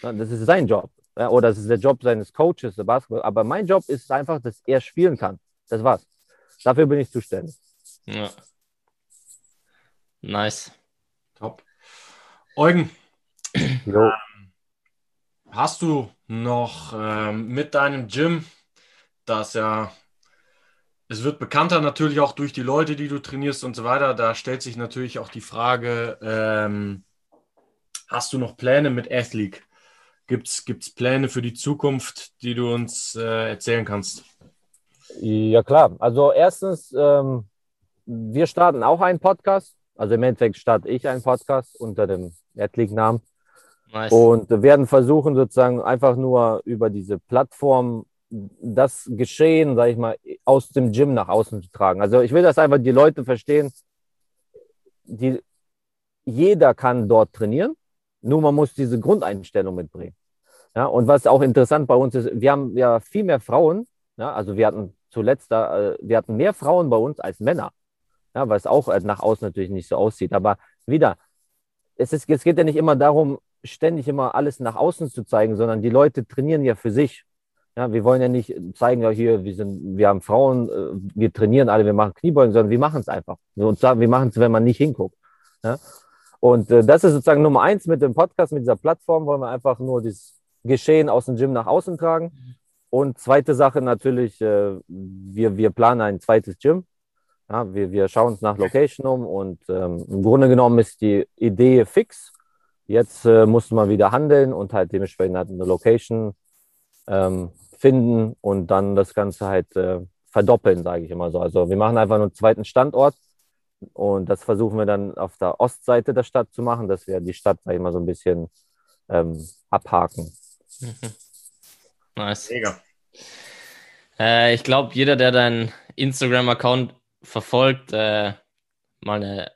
Das ist sein Job. Oder das ist der Job seines Coaches, der Basketball. Aber mein Job ist einfach, dass er spielen kann. Das war's. Dafür bin ich zuständig. Ja. Nice. Top. Eugen, Jo. hast du noch ähm, mit deinem Gym, das ja, es wird bekannter natürlich auch durch die Leute, die du trainierst und so weiter, da stellt sich natürlich auch die Frage, ähm, hast du noch Pläne mit Athlete? Gibt es Pläne für die Zukunft, die du uns äh, erzählen kannst? Ja, klar. Also erstens, ähm, wir starten auch einen Podcast. Also im Endeffekt starte ich einen Podcast unter dem Adleague-Namen. Nice. Und werden versuchen, sozusagen einfach nur über diese Plattform das Geschehen, sage ich mal, aus dem Gym nach außen zu tragen. Also ich will, dass einfach die Leute verstehen, die, jeder kann dort trainieren, nur man muss diese Grundeinstellung mitbringen. Ja, und was auch interessant bei uns ist, wir haben ja viel mehr Frauen, ja, also wir hatten zuletzt, da, äh, wir hatten mehr Frauen bei uns als Männer, ja, was auch äh, nach außen natürlich nicht so aussieht. Aber wieder, es, ist, es geht ja nicht immer darum, ständig immer alles nach außen zu zeigen, sondern die Leute trainieren ja für sich. Ja, wir wollen ja nicht zeigen, ja, hier, wir sind, wir haben Frauen, äh, wir trainieren alle, wir machen Kniebeugen, sondern wir machen es einfach. Und zwar, wir machen es, wenn man nicht hinguckt. Ja? Und äh, das ist sozusagen Nummer eins mit dem Podcast, mit dieser Plattform, wollen wir einfach nur das Geschehen aus dem Gym nach außen tragen. Und zweite Sache natürlich, äh, wir, wir planen ein zweites Gym. Ja, wir, wir schauen uns nach Location um und ähm, im Grunde genommen ist die Idee fix. Jetzt äh, muss man wieder handeln und halt dementsprechend halt eine Location ähm, finden und dann das Ganze halt äh, verdoppeln, sage ich immer so. Also wir machen einfach einen zweiten Standort und das versuchen wir dann auf der Ostseite der Stadt zu machen, dass wir die Stadt, ich mal, so ein bisschen ähm, abhaken. Nice. Mega. Äh, ich glaube, jeder, der deinen Instagram-Account verfolgt, äh, mal eine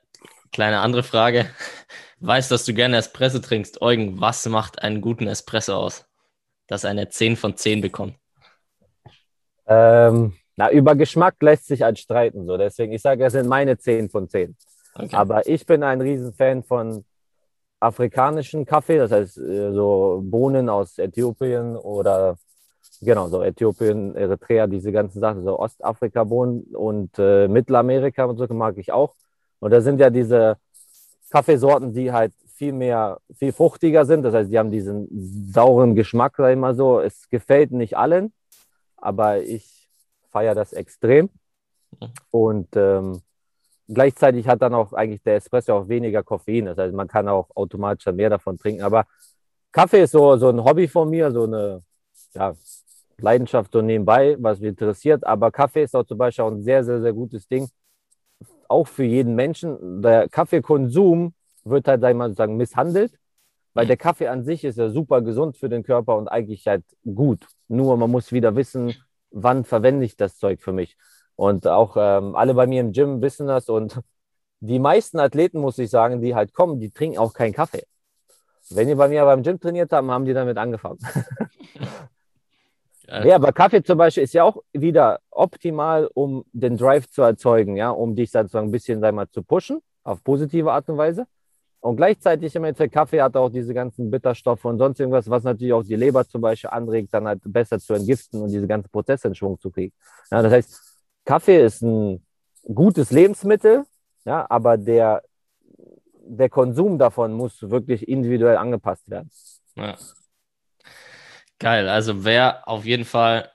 kleine andere Frage, weiß, dass du gerne Espresso trinkst. Eugen, was macht einen guten Espresso aus? Dass er eine 10 von 10 bekommt. Ähm, na, über Geschmack lässt sich halt streiten. So. Deswegen, ich sage, es sind meine 10 von 10. Okay. Aber ich bin ein Riesenfan von afrikanischen Kaffee, das heißt äh, so Bohnen aus Äthiopien oder genau, so Äthiopien, Eritrea, diese ganzen Sachen, so Ostafrika-Bohnen und äh, Mittelamerika und so mag ich auch. Und da sind ja diese Kaffeesorten, die halt viel mehr, viel fruchtiger sind. Das heißt, die haben diesen sauren Geschmack, sag ich mal so. Es gefällt nicht allen, aber ich feiere das extrem. Und ähm, gleichzeitig hat dann auch eigentlich der Espresso auch weniger Koffein. Das heißt, man kann auch automatisch mehr davon trinken. Aber Kaffee ist so, so ein Hobby von mir, so eine ja, Leidenschaft so nebenbei, was mich interessiert. Aber Kaffee ist auch zum Beispiel auch ein sehr, sehr, sehr gutes Ding. Auch für jeden Menschen. Der Kaffeekonsum wird halt, sag ich mal, sozusagen misshandelt, weil der Kaffee an sich ist ja super gesund für den Körper und eigentlich halt gut. Nur man muss wieder wissen, wann verwende ich das Zeug für mich. Und auch ähm, alle bei mir im Gym wissen das und die meisten Athleten, muss ich sagen, die halt kommen, die trinken auch keinen Kaffee. Wenn die bei mir beim Gym trainiert haben, haben die damit angefangen. Ja, aber Kaffee zum Beispiel ist ja auch wieder optimal, um den Drive zu erzeugen, ja, um dich sozusagen ein bisschen, sag mal, zu pushen, auf positive Art und Weise. Und gleichzeitig im Endeffekt, Kaffee hat auch diese ganzen Bitterstoffe und sonst irgendwas, was natürlich auch die Leber zum Beispiel anregt, dann halt besser zu entgiften und diese ganzen Prozesse in Schwung zu kriegen. Ja, das heißt, Kaffee ist ein gutes Lebensmittel, ja, aber der, der Konsum davon muss wirklich individuell angepasst werden. Ja. Geil. Also wer auf jeden Fall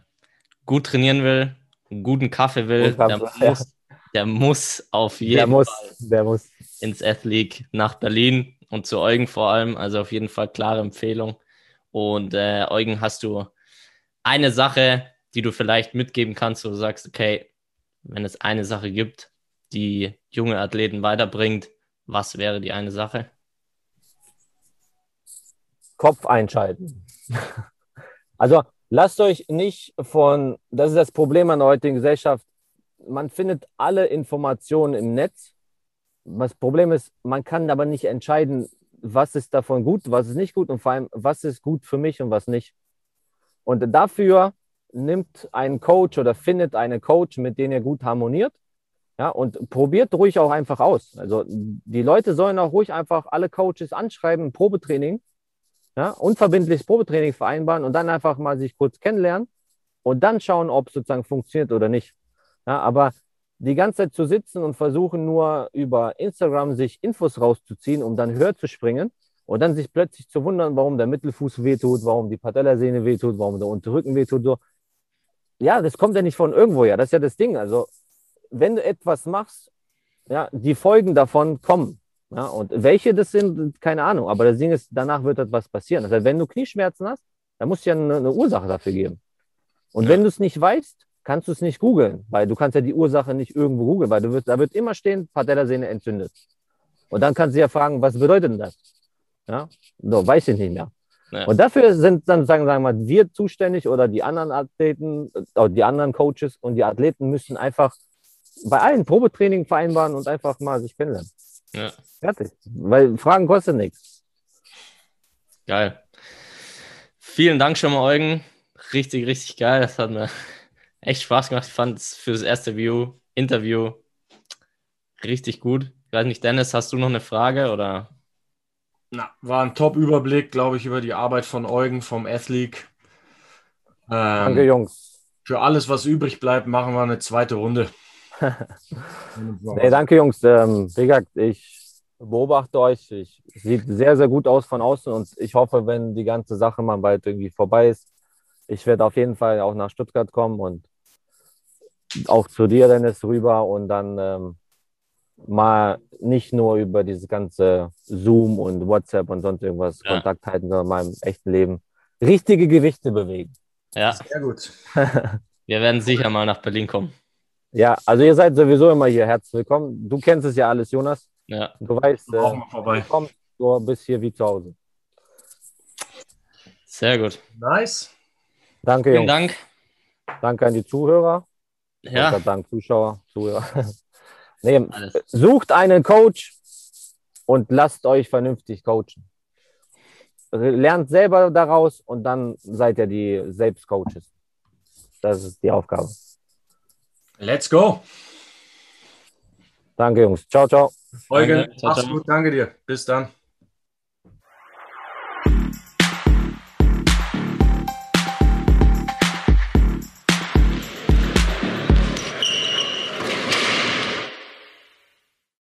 gut trainieren will, einen guten Kaffee will, Gut der Kaffee, ja. muss, der muss auf jeden Der muss, Fall der muss. Ins Athletic nach Berlin und zu Eugen vor allem. Also auf jeden Fall klare Empfehlung. Und äh, Eugen, hast du eine Sache, die du vielleicht mitgeben kannst, wo du sagst, okay, wenn es eine Sache gibt, die junge Athleten weiterbringt, was wäre die eine Sache? Kopf einschalten. Also lasst euch nicht von, das ist das Problem an der heutigen Gesellschaft, man findet alle Informationen im Netz. Das Problem ist, man kann aber nicht entscheiden, was ist davon gut, was ist nicht gut und vor allem, was ist gut für mich und was nicht. Und dafür nimmt einen Coach oder findet einen Coach, mit dem ihr gut harmoniert Ja, und probiert ruhig auch einfach aus. Also die Leute sollen auch ruhig einfach alle Coaches anschreiben, Probetraining, ja, unverbindliches Probetraining vereinbaren und dann einfach mal sich kurz kennenlernen und dann schauen, ob es sozusagen funktioniert oder nicht. Ja, aber die ganze Zeit zu sitzen und versuchen nur über Instagram sich Infos rauszuziehen, um dann höher zu springen und dann sich plötzlich zu wundern, warum der Mittelfuß wehtut, warum die Patellasehne wehtut, warum der Unterrücken wehtut, so. Ja, das kommt ja nicht von irgendwo her. Das ist ja das Ding. Also wenn du etwas machst, ja, die Folgen davon kommen. Ja, und welche das sind, keine Ahnung. Aber das Ding ist, danach wird etwas passieren. Also wenn du Knieschmerzen hast, dann musst du ja eine, eine Ursache dafür geben. Und ja. wenn du es nicht weißt, kannst du es nicht googeln, weil du kannst ja die Ursache nicht irgendwo googeln, weil du wirst, da wird immer stehen, Patellasehne entzündet. Und dann kannst du ja fragen, was bedeutet denn das? Ja, so, weiß ich nicht mehr. Ja. Und dafür sind dann, sagen, sagen wir mal, wir zuständig oder die anderen Athleten, oder die anderen Coaches und die Athleten müssen einfach bei allen Probetraining vereinbaren und einfach mal sich kennenlernen. Ja. Fertig. Weil Fragen kosten nichts. Geil. Vielen Dank schon mal, Eugen. Richtig, richtig geil. Das hat mir echt Spaß gemacht. Ich fand es für das erste View, Interview richtig gut. Ich weiß nicht, Dennis, hast du noch eine Frage oder? Na, war ein Top-Überblick, glaube ich, über die Arbeit von Eugen vom Athlete. Ähm, Danke, Jungs. Für alles, was übrig bleibt, machen wir eine zweite Runde. nee, danke, Jungs. Ähm, wie gesagt, ich beobachte euch. Ich, sieht sehr, sehr gut aus von außen und ich hoffe, wenn die ganze Sache mal bald irgendwie vorbei ist, ich werde auf jeden Fall auch nach Stuttgart kommen und auch zu dir, Dennis, rüber und dann ähm, mal nicht nur über dieses ganze Zoom und WhatsApp und sonst irgendwas ja. Kontakt halten, sondern mal im echten Leben richtige Gewichte bewegen. Ja, sehr gut. Wir werden sicher mal nach Berlin kommen. Ja, also ihr seid sowieso immer hier herzlich willkommen. Du kennst es ja alles, Jonas. Ja. Du weißt, äh, du kommst, du bist hier wie zu Hause. Sehr gut. Nice. Danke, Vielen Jungs. Dank. Danke an die Zuhörer. Ja. Dank Zuschauer, Zuhörer. nee, sucht einen Coach und lasst euch vernünftig coachen. Lernt selber daraus und dann seid ihr die Selbstcoaches. Das ist die Aufgabe. Let's go. Danke, Jungs. Ciao, ciao. Eugen, mach's gut. Danke dir. Bis dann.